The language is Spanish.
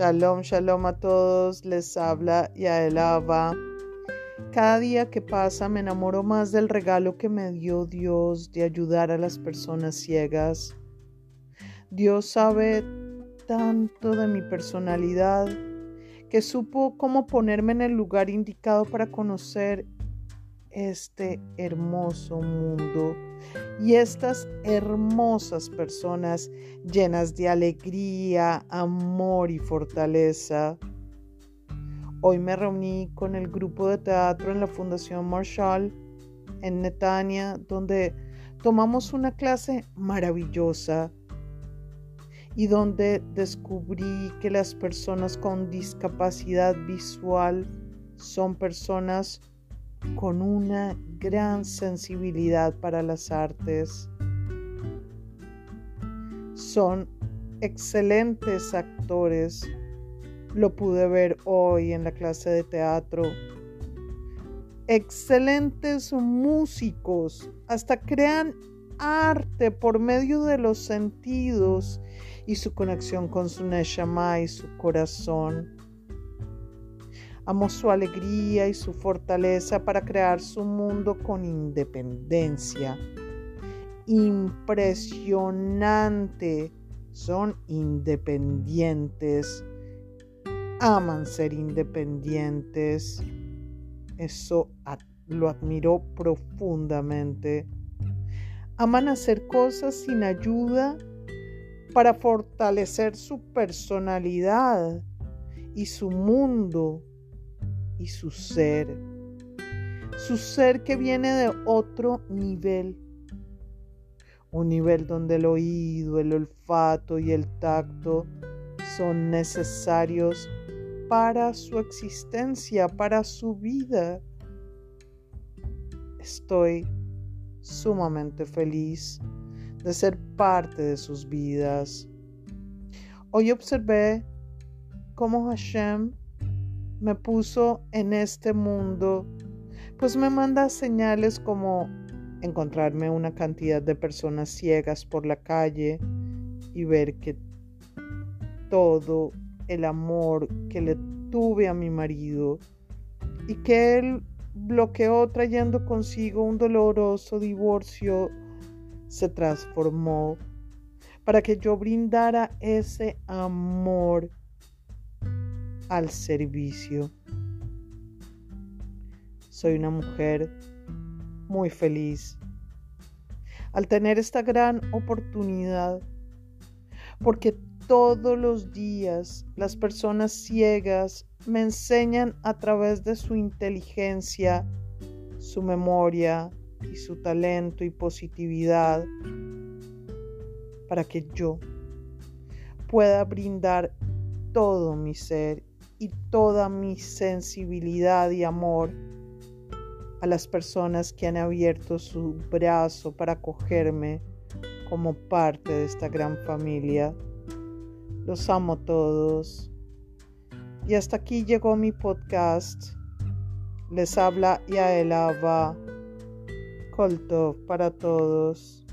Shalom, shalom a todos, les habla Yael Ava. Cada día que pasa me enamoro más del regalo que me dio Dios de ayudar a las personas ciegas. Dios sabe tanto de mi personalidad que supo cómo ponerme en el lugar indicado para conocer este hermoso mundo y estas hermosas personas llenas de alegría, amor y fortaleza. Hoy me reuní con el grupo de teatro en la Fundación Marshall en Netanya, donde tomamos una clase maravillosa y donde descubrí que las personas con discapacidad visual son personas con una gran sensibilidad para las artes. Son excelentes actores. Lo pude ver hoy en la clase de teatro. Excelentes músicos. Hasta crean arte por medio de los sentidos y su conexión con su Neshama y su corazón. Amo su alegría y su fortaleza para crear su mundo con independencia. Impresionante. Son independientes. Aman ser independientes. Eso lo admiro profundamente. Aman hacer cosas sin ayuda para fortalecer su personalidad y su mundo y su ser. Su ser que viene de otro nivel. Un nivel donde el oído, el olfato y el tacto son necesarios para su existencia, para su vida. Estoy sumamente feliz de ser parte de sus vidas. Hoy observé cómo Hashem me puso en este mundo, pues me manda señales como encontrarme una cantidad de personas ciegas por la calle y ver que todo el amor que le tuve a mi marido y que él bloqueó trayendo consigo un doloroso divorcio se transformó para que yo brindara ese amor al servicio. Soy una mujer muy feliz al tener esta gran oportunidad, porque todos los días las personas ciegas me enseñan a través de su inteligencia, su memoria y su talento y positividad para que yo pueda brindar todo mi ser y toda mi sensibilidad y amor a las personas que han abierto su brazo para acogerme como parte de esta gran familia. Los amo todos. Y hasta aquí llegó mi podcast. Les habla Yael Ava. Koltov para todos.